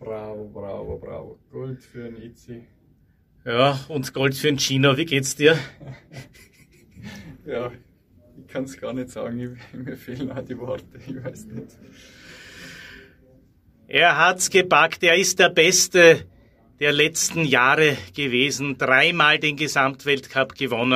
Bravo, bravo, bravo. Gold für den Itzi. Ja, und Gold für den Chino. Wie geht's dir? ja, ich kann es gar nicht sagen. Ich, mir fehlen auch die Worte. Ich weiß nicht. Er hat's gepackt. Er ist der Beste der letzten Jahre gewesen. Dreimal den Gesamtweltcup gewonnen.